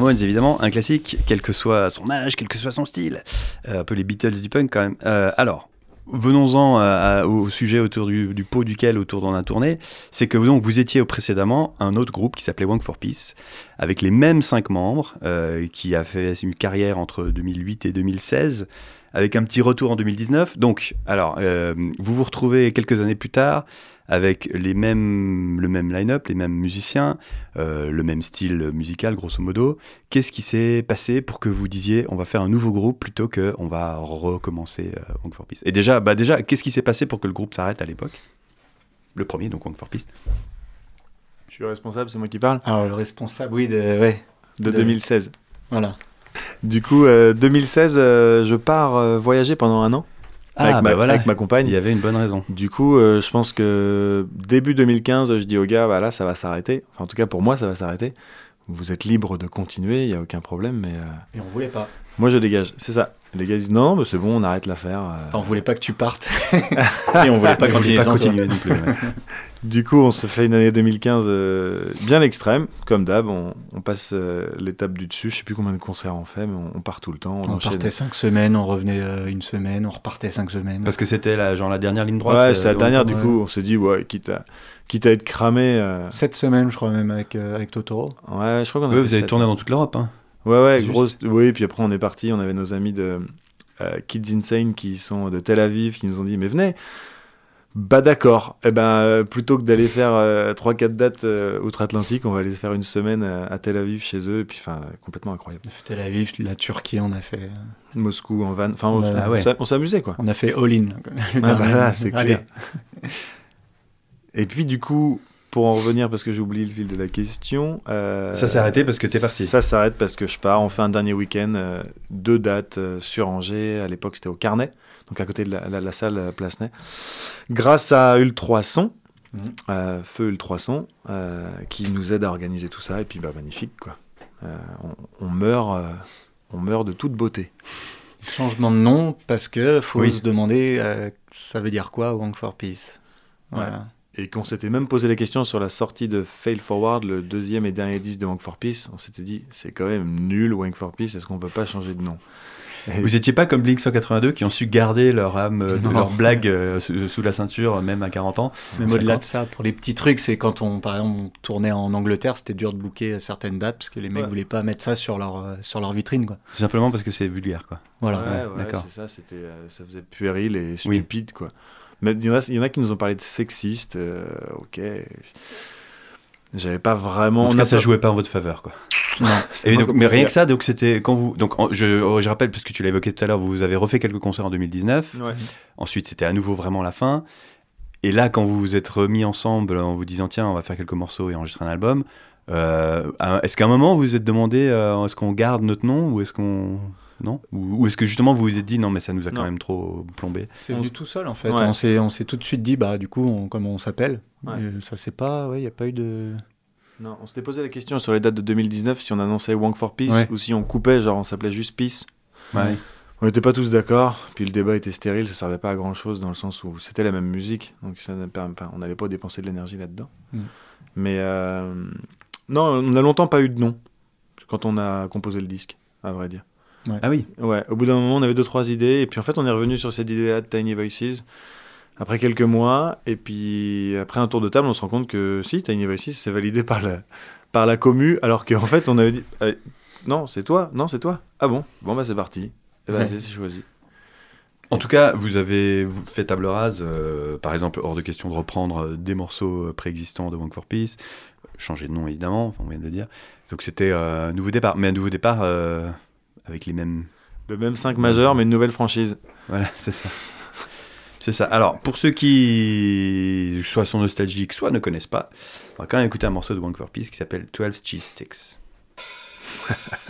Ramones, évidemment, un classique, quel que soit son âge, quel que soit son style. Euh, un peu les Beatles du punk quand même. Euh, alors, venons-en à- au sujet autour du, pot duquel autour d'on a tourné. C'est que donc, vous étiez précédemment un autre groupe qui s'appelait Wank for Peace, avec les mêmes cinq membres, euh, qui a fait une carrière entre 2008 et 2016, avec un petit retour en 2019. Donc, alors, euh, vous vous retrouvez quelques années plus tard avec les mêmes, le même line-up, les mêmes musiciens, euh, le même style musical, grosso modo. Qu'est-ce qui s'est passé pour que vous disiez on va faire un nouveau groupe plutôt que on va recommencer euh, Wank for Peace? Et déjà, bah déjà qu'est-ce qui s'est passé pour que le groupe s'arrête à l'époque? Le premier, donc Wank for Peace. Je suis responsable, c'est moi qui parle. Alors, le responsable, oui, de, ouais, De, De- 2016. voilà. Du coup, euh, 2016, euh, je pars euh, voyager pendant un an avec, ma, avec ma compagne. Il y avait une bonne raison. Du coup, euh, je pense que début 2015, je dis au gars, bah là, ça va s'arrêter. Enfin, en tout cas, pour moi, ça va s'arrêter. Vous êtes libre de continuer, il n'y a aucun problème, mais euh, Et on voulait pas. moi, je dégage. C'est ça. Les gars disent, non, mais c'est bon, on arrête l'affaire. euh. Enfin, on voulait pas que tu partes. (laughs) Et on voulait pas On continuer pas continuer non plus. ouais. (laughs) Du coup, on se fait une année 2015 euh, bien extrême, comme d'hab. On, on passe euh, l'étape du dessus. Je sais plus combien de concerts on fait, mais on, on part tout le temps. On, On partait cinq semaines, on revenait euh, une semaine, on repartait cinq semaines. Parce que c'était la, genre la dernière ligne droite. Ouais, euh, c'est la dernière. Du ouais. coup, on s'est dit, ouais, quitte à, quitte à être cramé. euh, Sept semaines, je crois même, avec, euh, avec Totoro. Ouais, je crois qu'on a Ouais, fait vous avez sept. tourné dans toute l'Europe. Hein. Ouais, ouais, Juste. grosse. Oui, puis après, on est parti. On avait nos amis de euh, Kids Insane qui sont de Tel Aviv qui nous ont dit, mais venez. Bah d'accord. Eh ben, euh, plutôt que d'aller faire 3-4 dates euh, outre-Atlantique, on va aller faire une semaine euh, à Tel Aviv chez eux. Et puis, enfin, complètement incroyable. On a fait Tel Aviv, la Turquie, on a fait, euh, Moscou en van. Enfin, on, Ah ouais. on s'a- on s'amusait, quoi. on a fait all-in. Ah bah là, c'est (laughs) clair. Et puis, du coup, pour en revenir, parce que j'ai oublié le fil de la question. euh, Ça s'est arrêté parce que t'es parti. Ça s'arrête parce que je pars. On fait un dernier week-end, euh, deux dates euh, sur Angers. À l'époque, c'était au Carnet, donc à côté de la, la- la salle euh, Place-Ney. Grâce à Ultrason, euh, Feu Ultrason, euh, qui nous aide à organiser tout ça. Et puis, bah, magnifique, quoi. Euh, on, on meurt, euh, on meurt de toute beauté. Changement de nom parce que faut Oui. se demander euh, ça veut dire quoi Wank for Peace? Voilà. Et qu'on s'était même posé la question sur la sortie de Fail Forward, le deuxième et dernier disque de Wank for Peace. On s'était dit, c'est quand même nul, Wank for Peace, est-ce qu'on peut pas changer de nom? Et- Vous étiez pas comme Blink 182 qui ont su garder leur âme, euh, Non. leur blague euh, sous, sous la ceinture, même à 40 ans? Même au-delà de ça, pour les petits trucs, c'est quand on, par exemple, on tournait en Angleterre, c'était dur de booker certaines dates parce que les mecs Ouais. voulaient pas mettre ça sur leur, euh, sur leur vitrine. Quoi. Simplement parce que c'est vulgaire, quoi. Voilà. Ouais, ouais, d'accord. c'est ça, c'était, euh, ça faisait puéril et Oui. stupide, quoi. Mais il y, en a, il y en a qui nous ont parlé de sexiste, euh, ok. J'avais pas vraiment. En tout cas, ça jouait pas en votre faveur, quoi. (laughs) Non. Et donc, mais rien que ça, donc c'était quand vous, donc en- je, je rappelle parce que tu l'as évoqué tout à l'heure, vous avez refait quelques concerts en 2019. Ouais. Ensuite, c'était à nouveau vraiment la fin. Et là, quand vous vous êtes remis ensemble en vous disant tiens, on va faire quelques morceaux et enregistrer un album, euh, est-ce qu'à un moment vous vous êtes demandé euh, est-ce qu'on garde notre nom ou est-ce qu'on non ou, ou est-ce que justement vous vous êtes dit non mais ça nous a quand même trop plombé C'est On- venu tout seul en fait. Ouais. On s'est on s'est tout de suite dit, bah du coup, on, comment on s'appelle Ouais. Et Ça c'est pas, ouais, il y a pas eu de. Non, on s'était posé la question sur les dates de 2019 si on annonçait Wank for Peace Ouais. ou si on coupait, genre on s'appelait juste Peace. Ouais. On n'était pas tous d'accord, puis le débat était stérile, ça servait pas à grand chose dans le sens où c'était la même musique, donc ça ne on n'allait pas dépenser de l'énergie là-dedans. Mm. Mais euh, non, on n'a longtemps pas eu de nom quand on a composé le disque, à vrai dire. Ah oui. Ouais, au bout d'un moment, on avait deux, trois idées, et puis en fait, on est revenu sur cette idée-là de Tiny Voices après quelques mois, et puis après un tour de table, on se rend compte que si, Tiny Voices, c'est validé par la, par la commu, alors qu'en fait, on avait dit euh, non, c'est toi, non, c'est toi. Ah bon, bon, bah c'est parti. Et bah, Ouais. c'est choisi. En tout cas, vous avez vous fait table rase. euh, par exemple, hors de question de reprendre euh, des morceaux préexistants de Wank for Peace, changer de nom évidemment, on vient de le dire. Donc c'était euh, un nouveau départ, mais un nouveau départ euh, avec les mêmes Le même 5 majeur, mais une nouvelle franchise. Voilà, (laughs) c'est ça. C'est ça. Alors, pour ceux qui soit sont nostalgiques, soit ne connaissent pas, on va quand même écouter un morceau de Wank for Peace qui s'appelle 12 Cheese Sticks. (laughs)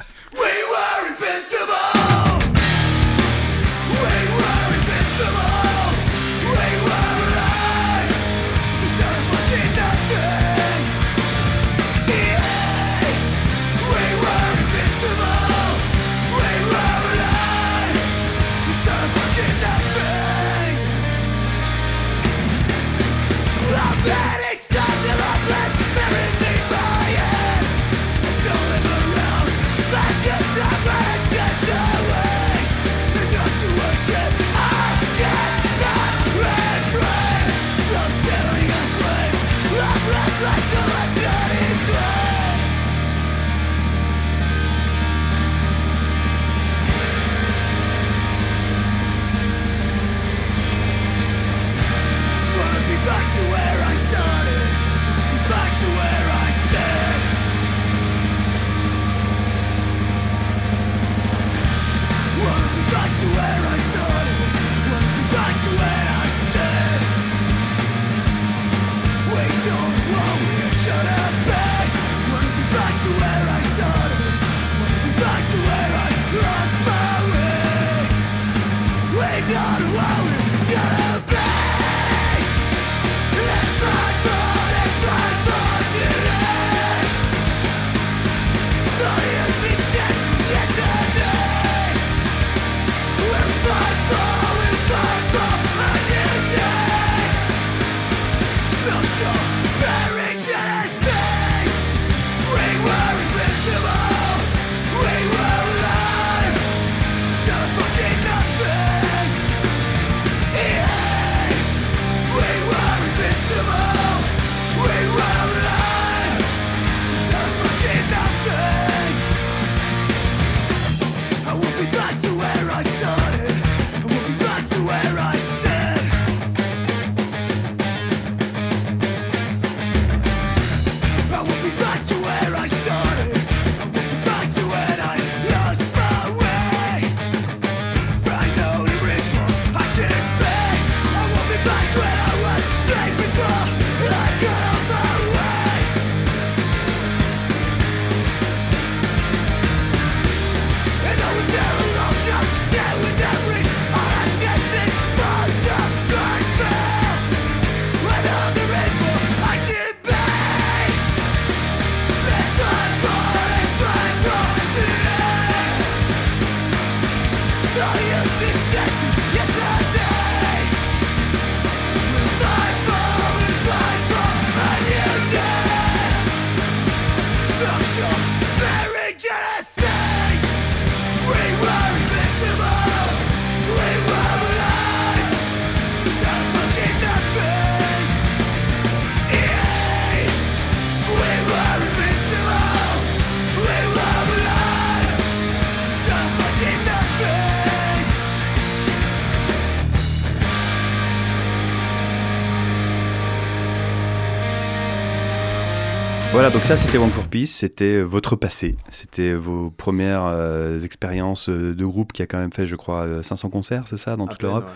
donc ça c'était One for Peace, c'était votre passé, c'était vos premières euh, expériences euh, de groupe qui a quand même fait, je crois, euh, 500 concerts, c'est ça, dans toute l'Europe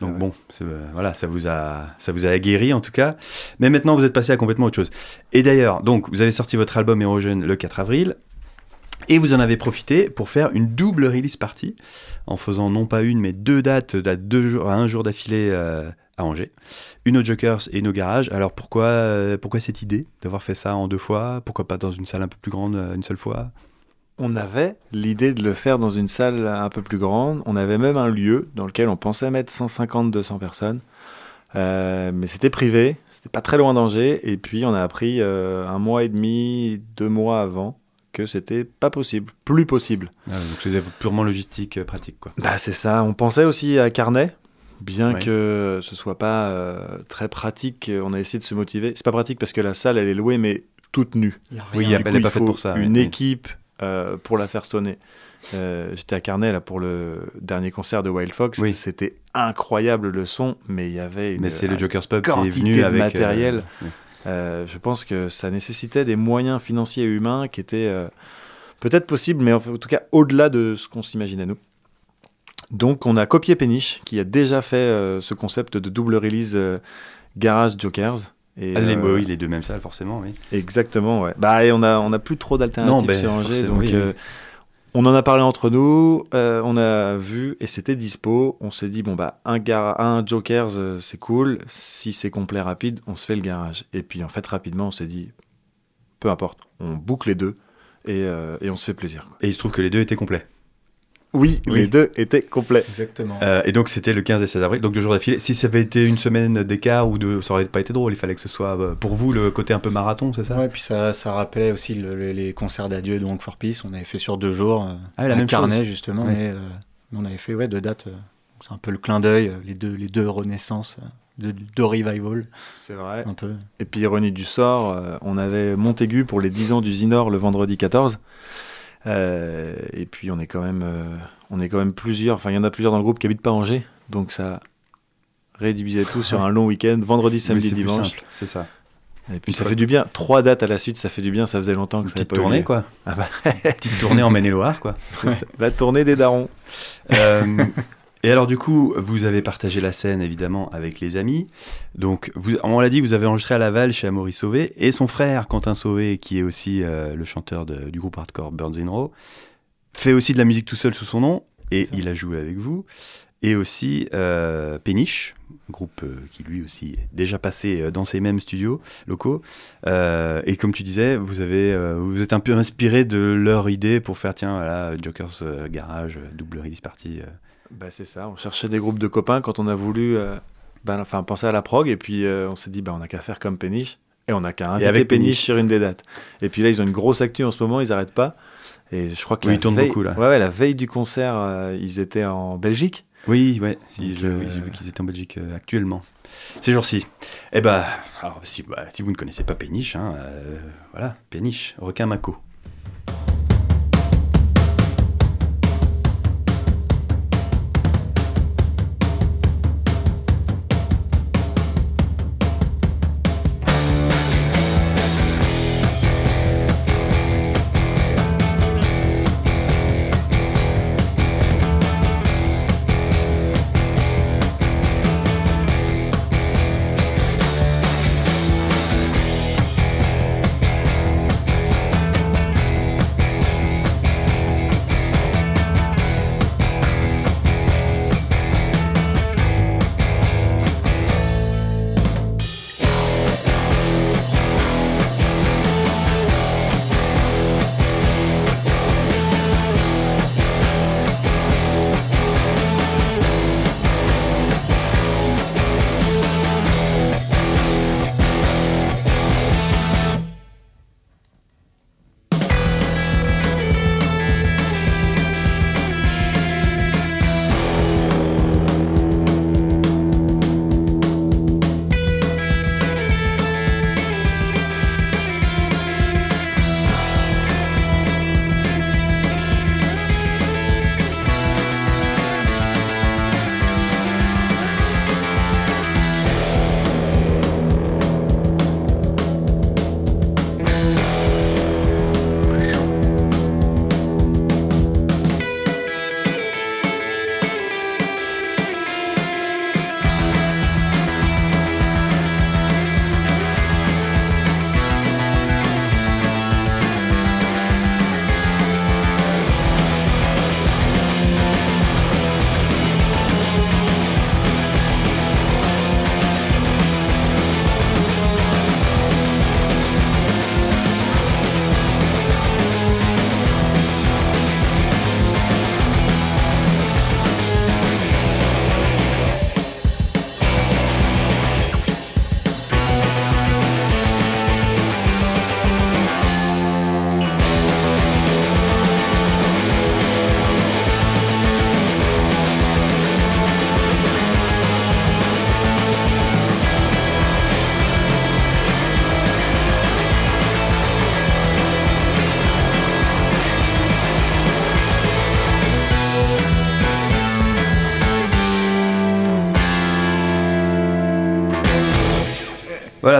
Donc bon, euh, voilà, ça vous, a, ça vous a aguerri en tout cas. Mais maintenant vous êtes passé à complètement autre chose. Et d'ailleurs, donc vous avez sorti votre album Érogène le 4 avril. Et vous en avez profité pour faire une double release party, en faisant non pas une, mais deux dates, dates deux jours, à un jour d'affilée euh, à Angers. Une au Jokers et une au Garage. Alors pourquoi, euh, pourquoi cette idée d'avoir fait ça en deux fois? Pourquoi pas dans une salle un peu plus grande euh, une seule fois? On avait l'idée de le faire dans une salle un peu plus grande. On avait même un lieu dans lequel on pensait mettre 150-200 personnes. Euh, mais c'était privé, c'était pas très loin d'Angers. Et puis on a appris euh, un mois et demi, deux mois avant que c'était pas possible, plus possible. Ah, Donc c'est purement logistique, pratique quoi. Bah c'est ça. On pensait aussi à Carnet, bien Ouais. que ce soit pas euh, très pratique. On a essayé de se motiver. C'est pas pratique parce que la salle elle est louée, mais toute nue. Il y a Oui, rien. il y a- Du elle coup, est pas il faite pour ça, Une oui. équipe euh, pour la faire sonner. Euh, J'étais à Carnet là pour le dernier concert de Wild Fox. Oui. C'était incroyable le son, mais il y avait une, Mais c'est le Joker's Pub qui est quantité venu de avec matériel. oui. euh, je pense que ça nécessitait des moyens financiers et humains qui étaient euh, peut-être possibles, mais en, fait, en tout cas au-delà de ce qu'on s'imaginait nous. Donc on a copié Péniche, qui a déjà fait euh, ce concept de double release euh, Garage Jokers. Et, Ah, les, euh, oui, les deux mêmes salles forcément, oui. Exactement, ouais. Bah, et on a, on a plus trop d'alternatives ben, sur Angers, donc oui, on en a parlé entre nous, euh, on a vu et c'était dispo. On s'est dit bon bah un gar un Jokers euh, c'est cool. Si c'est complet rapide, on se fait le garage. Et puis en fait rapidement on s'est dit peu importe, on boucle les deux et, euh, et on se fait plaisir. quoi. Et il se trouve que les deux étaient complets. Oui, Oui. les deux étaient complets. Exactement. Euh, et donc c'était le 15 et 16 avril, donc deux jours d'affilée. Si ça avait été une semaine d'écart ou deux, ça aurait pas été drôle. Il fallait que ce soit euh, pour vous le côté un peu marathon, c'est ça? Ouais, puis ça, ça rappelait aussi le- le- les concerts d'adieu de Honk for Peace. On avait fait sur deux jours. euh, Ah, la même Carnet, chose. justement. Ouais. Mais, euh, on avait fait ouais, deux dates. euh, c'est un peu le clin d'œil, les deux, les deux renaissances, euh, de, de revival, C'est vrai. un peu. Et puis ironie du sort, euh, on avait Montaigu pour les 10 ans du Zinor le vendredi 14. Euh, et puis on est quand même, euh, on est quand même plusieurs. Enfin, il y en a plusieurs dans le groupe qui habitent pas Angers, donc ça réduisait tout sur (laughs) un long week-end, vendredi, samedi, dimanche. C'est ça. Et puis Une ça fois fait du bien. Trois dates à la suite, ça fait du bien. Ça faisait longtemps Une que ça petite pas tournée, quoi. Ah bah, Petite tournée en Maine-et-Loire, quoi. (laughs) La tournée des darons. Euh, et alors du coup, vous avez partagé la scène évidemment avec les amis. Donc, vous, on l'a dit, vous avez enregistré à Laval chez Amaury Sauvé et son frère Quentin Sauvé, qui est aussi euh, le chanteur de- du groupe hardcore Burns in Row, fait aussi de la musique tout seul sous son nom et il a joué avec vous. Et aussi euh, Péniche, groupe euh, qui lui aussi est déjà passé dans ces mêmes studios locaux. Et comme tu disais, vous avez, vous êtes un peu inspiré de leur idée pour faire tiens voilà Jokers Garage, double release party. Bah, c'est ça, on cherchait des groupes de copains quand on a voulu euh, ben, enfin, penser à la prog, et puis euh, on s'est dit, bah, on n'a qu'à faire comme Péniche, et on n'a qu'à inviter avec Péniche Péniche. sur une des dates. Et puis là, ils ont une grosse actu en ce moment, ils n'arrêtent pas. Et je crois que Oui, ils tournent veille- beaucoup, là. Ouais, ouais, la veille du concert, euh, ils étaient en Belgique. Oui, ouais, j'ai vu qu'ils étaient en Belgique actuellement. Ces jours-ci. Eh ben, alors, si, bah, si vous ne connaissez pas Péniche, hein, euh, voilà, Péniche, requin Mako.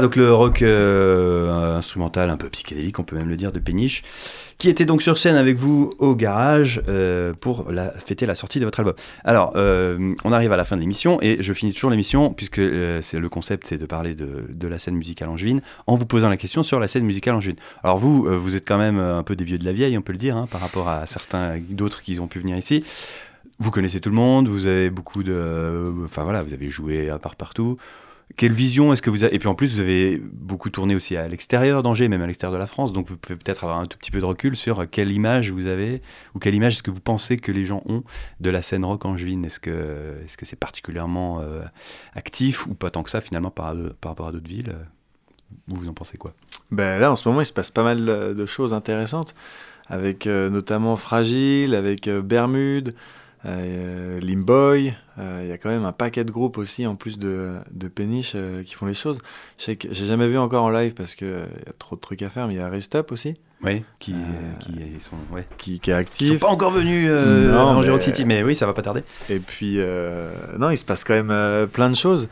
Donc le rock euh, instrumental, un peu psychédélique, on peut même le dire, de Péniche, qui était donc sur scène avec vous au garage euh, pour fêter la sortie de votre album. Alors, euh, on arrive à la fin de l'émission et je finis toujours l'émission, puisque c'est le concept, c'est de parler de, la scène musicale angevine, en vous posant la question sur la scène musicale angevine. Alors vous, vous êtes quand même un peu des vieux de la vieille, on peut le dire, hein, par rapport à certains d'autres qui ont pu venir ici. Vous connaissez tout le monde, vous avez beaucoup de... Enfin voilà, vous avez joué à part partout. Quelle vision est-ce que vous avez Et puis en plus, vous avez beaucoup tourné aussi à l'extérieur d'Angers, même à l'extérieur de la France, donc vous pouvez peut-être avoir un tout petit peu de recul sur quelle image vous avez, ou quelle image est-ce que vous pensez que les gens ont de la scène rock angevine Est-ce que est-ce que c'est particulièrement euh, actif ou pas tant que ça finalement par, par rapport à d'autres villes? Vous vous en pensez quoi? Ben là, en ce moment, il se passe pas mal euh, de choses intéressantes, avec euh, notamment Fragile, avec euh, Bermude, euh, Limboy. euh, Il y a quand même un paquet de groupes aussi, en plus de, de Péniche, euh, qui font les choses. Je sais que j'ai jamais vu encore en live parce qu'il y a trop de trucs à faire, mais il y a Rest Up aussi, Oui, qui, qui sont, ouais. qui, qui est Ils sont actif. pas encore venus Non, mais- City, mais oui, ça va pas tarder. Et puis, non, il se passe quand même plein de choses.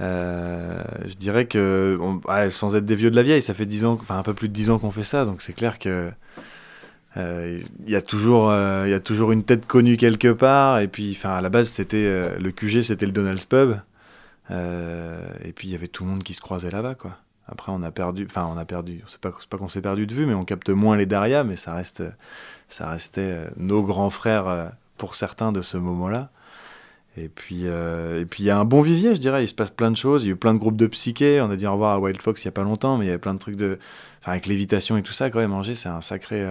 Je dirais que, on- ouais, sans être des vieux de la vieille, ça fait 10 ans, enfin un peu plus de 10 ans qu'on fait ça, donc c'est clair que euh, y a toujours, euh, il y a toujours une tête connue quelque part. Et puis, enfin, à la base, c'était euh, le QG, c'était le Donald's Pub. Euh, et puis il y avait tout le monde qui se croisait là-bas, quoi. Après, on a perdu, enfin, on a perdu. C'est pas, pas qu'on s'est perdu de vue, mais on capte moins les Daria, mais ça reste, ça restait nos grands frères pour certains de ce moment-là. Et puis, il y a un bon vivier, je dirais. Il se passe plein de choses. Il y a eu plein de groupes de psyché. On a dit au revoir à Wild Fox il y a pas longtemps, mais il y avait plein de trucs de, enfin, avec lévitation et tout ça. Quand même, Angers, c'est un sacré,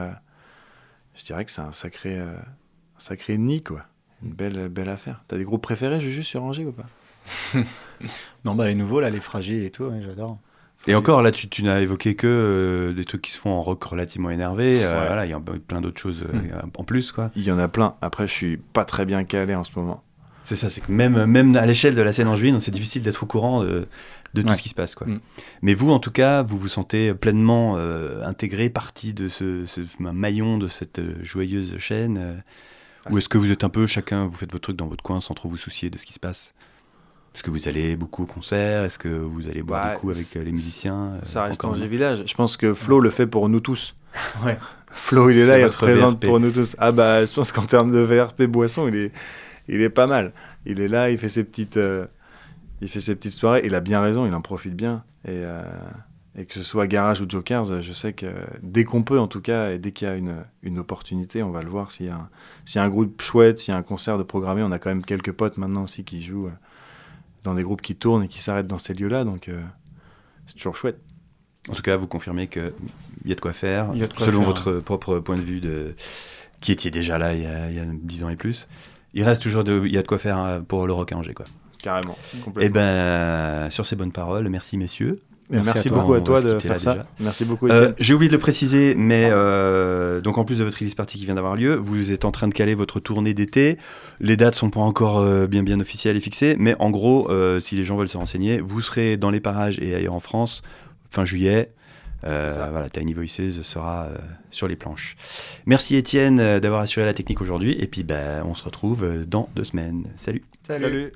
je dirais que c'est un sacré, euh, un sacré nid, quoi. une belle, belle affaire. T'as des groupes préférés, Juju, sur Angers ou pas? (laughs) Non, bah les nouveaux, là, les fragiles et tout, ouais, j'adore. Et encore, là, tu, tu n'as évoqué que euh, des trucs qui se font en rock relativement énervé. euh, Ouais. Voilà, il y a plein d'autres choses euh, Hmm. en plus, quoi. Il y en a plein. Après, je suis pas très bien calé en ce moment. C'est ça, c'est que même, même à l'échelle de la scène angevine, c'est difficile d'être au courant de, de tout Ouais. ce qui se passe. Quoi. Mm. Mais vous, en tout cas, vous vous sentez pleinement euh, intégré, partie de ce, ce maillon de cette euh, joyeuse chaîne euh, Ah, Ou est-ce que vous êtes un peu, chacun, vous faites votre truc dans votre coin sans trop vous soucier de ce qui se passe? Est-ce que vous allez beaucoup au concert? Est-ce que vous allez boire Bah, des coups avec les musiciens Ça reste Angers non Village. Je pense que Flo le fait pour nous tous. (laughs) Ouais. Flo, il est là, il représente pour nous tous. Ah bah, je pense qu'en termes de VRP boisson, il est, il est pas mal. Il est là, il fait ses petites, euh, il fait ses petites soirées. Il a bien raison, il en profite bien. Et, euh, et que ce soit Garage ou Jokers, je sais que dès qu'on peut, en tout cas, et dès qu'il y a une, une opportunité, on va le voir. S'il y, a un- s'il y a un groupe chouette, s'il y a un concert de programmé, on a quand même quelques potes maintenant aussi qui jouent euh, dans des groupes qui tournent et qui s'arrêtent dans ces lieux-là. Donc, euh, c'est toujours chouette. En tout cas, vous confirmez qu'il y a de quoi faire, Il y a de quoi selon faire, votre propre point de vue, de... qui étiez déjà là il y, a, il y a 10 ans et plus. Il reste toujours de... il y a de quoi faire euh, pour le rock à Angers. Quoi. Carrément. Et complètement. ben, sur ces bonnes paroles, merci messieurs. Merci merci à toi. beaucoup à toi de faire ça. déjà. Merci beaucoup, Euh. J'ai oublié de le préciser, mais euh, donc en plus de votre release party qui vient d'avoir lieu, vous êtes en train de caler votre tournée d'été. Les dates sont pas encore euh, bien bien officielles et fixées, mais en gros, euh, si les gens veulent se renseigner, vous serez dans les parages et ailleurs en France fin juillet. Euh, voilà, Tiny Voices sera euh, sur les planches. Merci Étienne euh, d'avoir assuré la technique aujourd'hui, et puis ben, on se retrouve euh, dans deux semaines. Salut. Salut.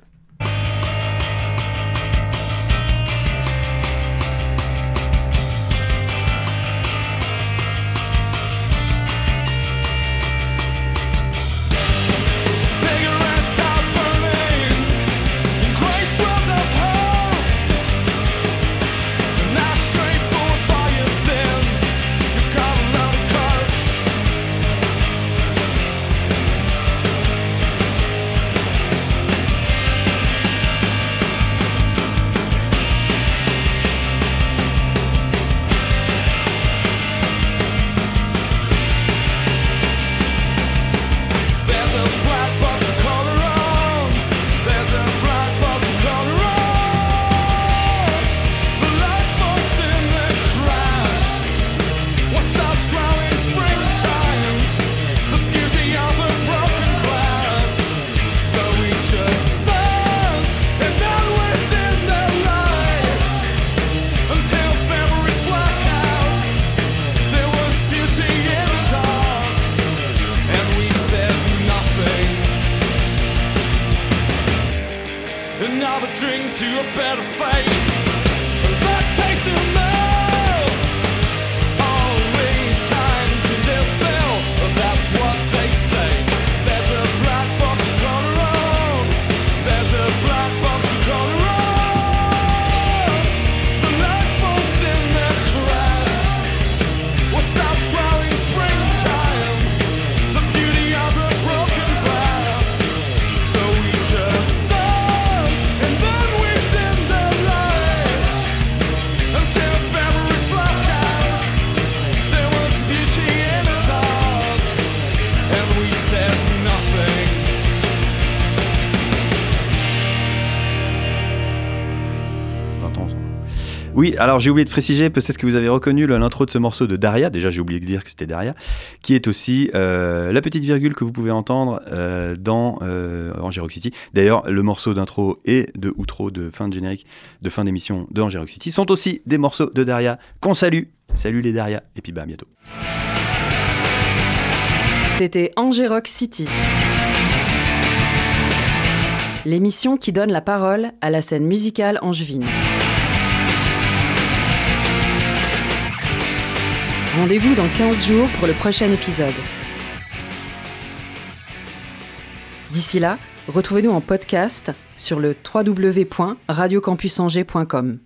Alors j'ai oublié de préciser, peut-être que vous avez reconnu l'intro de ce morceau de Daria, déjà j'ai oublié de dire que c'était Daria, qui est aussi euh, la petite virgule que vous pouvez entendre euh, dans euh, Angers Rock City. D'ailleurs, le morceau d'intro et de outro de fin de générique, de fin d'émission de Angers Rock City sont aussi des morceaux de Daria qu'on salue. Salut les Daria, et puis bah à bientôt. C'était Angers Rock City. L'émission qui donne la parole à la scène musicale angevine. Rendez-vous dans 15 jours pour le prochain épisode. D'ici là, retrouvez-nous en podcast sur le www.radiocampusangers.com.